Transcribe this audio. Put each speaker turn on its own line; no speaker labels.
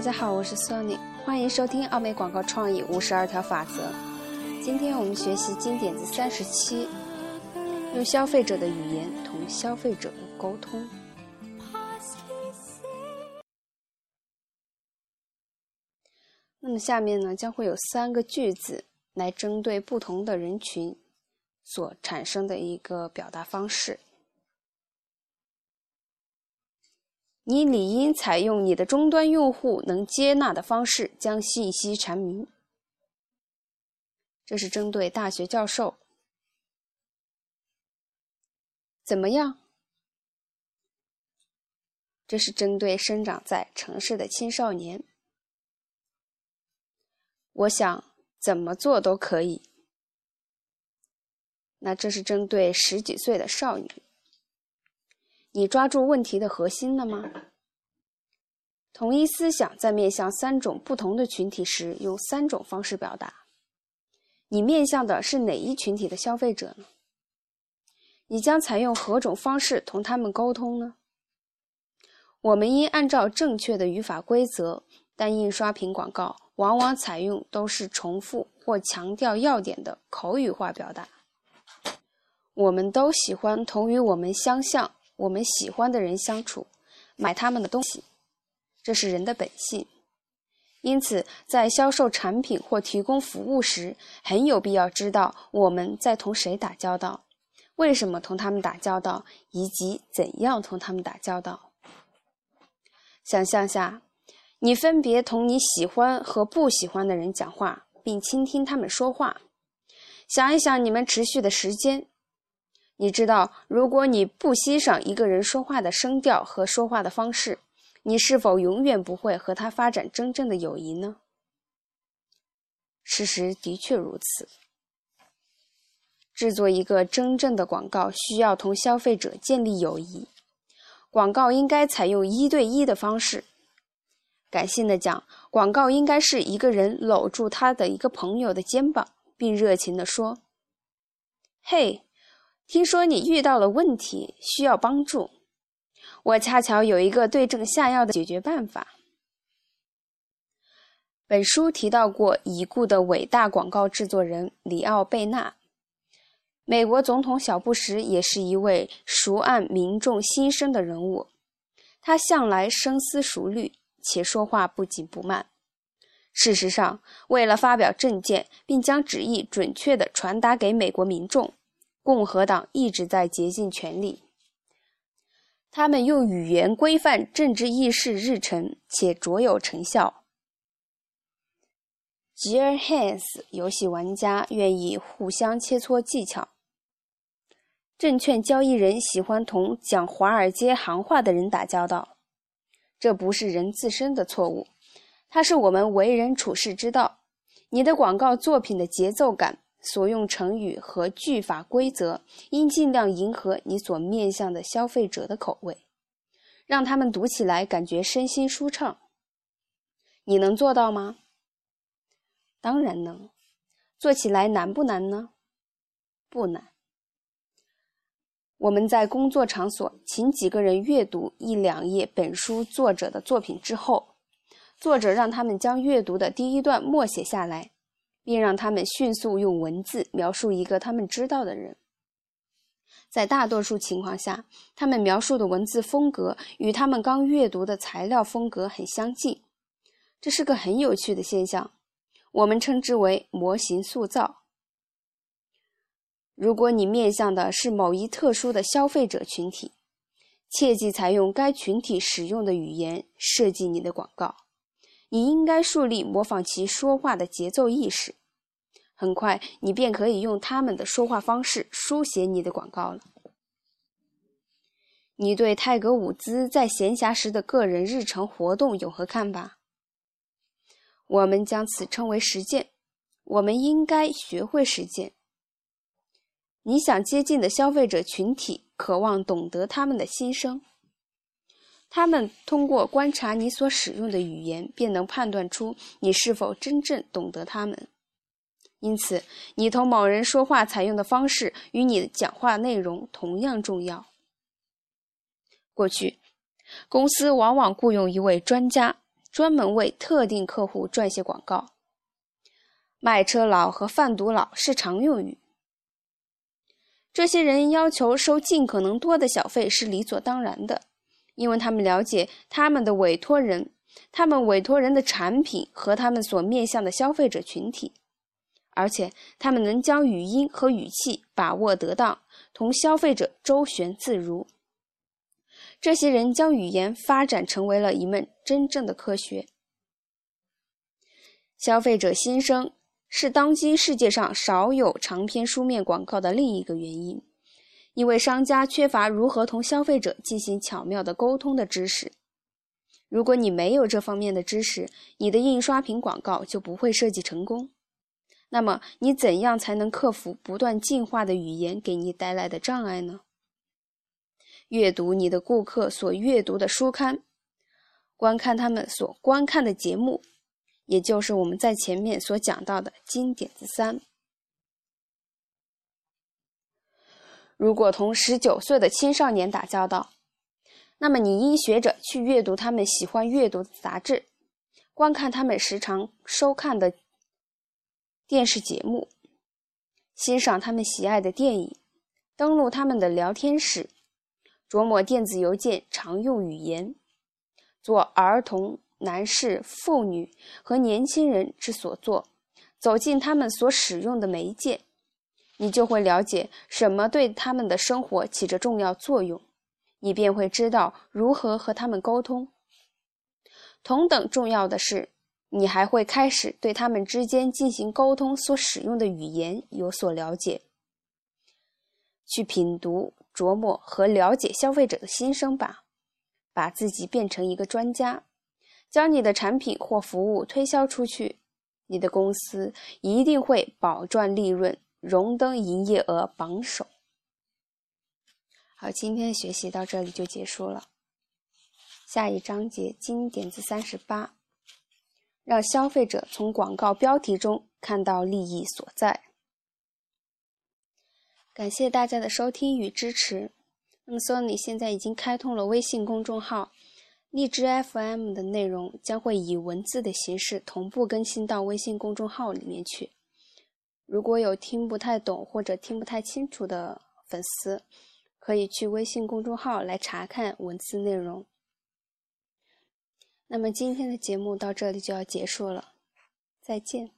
大家好，我是 Sony，欢迎收听奥美广告创意五十二条法则。今天我们学习金点子三十七，用消费者的语言同消费者沟通。那么下面呢，将会有三个句子来针对不同的人群所产生的一个表达方式。你理应采用你的终端用户能接纳的方式将信息阐明。这是针对大学教授。怎么样？这是针对生长在城市的青少年。我想怎么做都可以。那这是针对十几岁的少女。你抓住问题的核心了吗？统一思想在面向三种不同的群体时，用三种方式表达。你面向的是哪一群体的消费者呢？你将采用何种方式同他们沟通呢？我们应按照正确的语法规则，但印刷品广告往往采用都是重复或强调要点的口语化表达。我们都喜欢同与我们相像。我们喜欢的人相处，买他们的东西，这是人的本性。因此，在销售产品或提供服务时，很有必要知道我们在同谁打交道，为什么同他们打交道，以及怎样同他们打交道。想象下，你分别同你喜欢和不喜欢的人讲话，并倾听他们说话。想一想你们持续的时间。你知道，如果你不欣赏一个人说话的声调和说话的方式，你是否永远不会和他发展真正的友谊呢？事实的确如此。制作一个真正的广告需要同消费者建立友谊，广告应该采用一对一的方式。感性的讲，广告应该是一个人搂住他的一个朋友的肩膀，并热情地说：“嘿。”听说你遇到了问题，需要帮助。我恰巧有一个对症下药的解决办法。本书提到过已故的伟大广告制作人里奥贝纳，美国总统小布什也是一位熟谙民众心声的人物。他向来深思熟虑，且说话不紧不慢。事实上，为了发表政见，并将旨意准确地传达给美国民众。共和党一直在竭尽全力，他们用语言规范政治议事日程，且卓有成效。吉尔汉斯游戏玩家愿意互相切磋技巧，证券交易人喜欢同讲华尔街行话的人打交道。这不是人自身的错误，它是我们为人处事之道。你的广告作品的节奏感。所用成语和句法规则应尽量迎合你所面向的消费者的口味，让他们读起来感觉身心舒畅。你能做到吗？当然能。做起来难不难呢？不难。我们在工作场所请几个人阅读一两页本书作者的作品之后，作者让他们将阅读的第一段默写下来。并让他们迅速用文字描述一个他们知道的人。在大多数情况下，他们描述的文字风格与他们刚阅读的材料风格很相近。这是个很有趣的现象，我们称之为模型塑造。如果你面向的是某一特殊的消费者群体，切记采用该群体使用的语言设计你的广告。你应该树立模仿其说话的节奏意识，很快你便可以用他们的说话方式书写你的广告了。你对泰格伍兹在闲暇时的个人日常活动有何看法？我们将此称为实践。我们应该学会实践。你想接近的消费者群体渴望懂得他们的心声。他们通过观察你所使用的语言，便能判断出你是否真正懂得他们。因此，你同某人说话采用的方式与你的讲话内容同样重要。过去，公司往往雇佣一位专家，专门为特定客户撰写广告。卖车佬和贩毒佬是常用语。这些人要求收尽可能多的小费是理所当然的，因为他们了解他们的委托人、他们委托人的产品和他们所面向的消费者群体，而且他们能将语音和语气把握得当，同消费者周旋自如。这些人将语言发展成为了一门真正的科学。消费者心声。是当今世界上少有长篇书面广告的另一个原因，因为商家缺乏如何同消费者进行巧妙的沟通的知识。如果你没有这方面的知识，你的印刷品广告就不会设计成功。那么，你怎样才能克服不断进化的语言给你带来的障碍呢？阅读你的顾客所阅读的书刊，观看他们所观看的节目。也就是我们在前面所讲到的金点子三。如果同十九岁的青少年打交道，那么你应学着去阅读他们喜欢阅读的杂志，观看他们时常收看的电视节目，欣赏他们喜爱的电影，登录他们的聊天室，琢磨电子邮件常用语言，做儿童。男士、妇女和年轻人之所做，走进他们所使用的媒介，你就会了解什么对他们的生活起着重要作用，你便会知道如何和他们沟通。同等重要的是，你还会开始对他们之间进行沟通所使用的语言有所了解。去品读、琢磨和了解消费者的心声吧，把自己变成一个专家。将你的产品或服务推销出去，你的公司一定会保赚利润，荣登营业额榜首。好，今天学习到这里就结束了。下一章节金点子三十八，让消费者从广告标题中看到利益所在。感谢大家的收听与支持。那么，Sony 现在已经开通了微信公众号。荔枝 FM 的内容将会以文字的形式同步更新到微信公众号里面去。如果有听不太懂或者听不太清楚的粉丝，可以去微信公众号来查看文字内容。那么今天的节目到这里就要结束了，再见。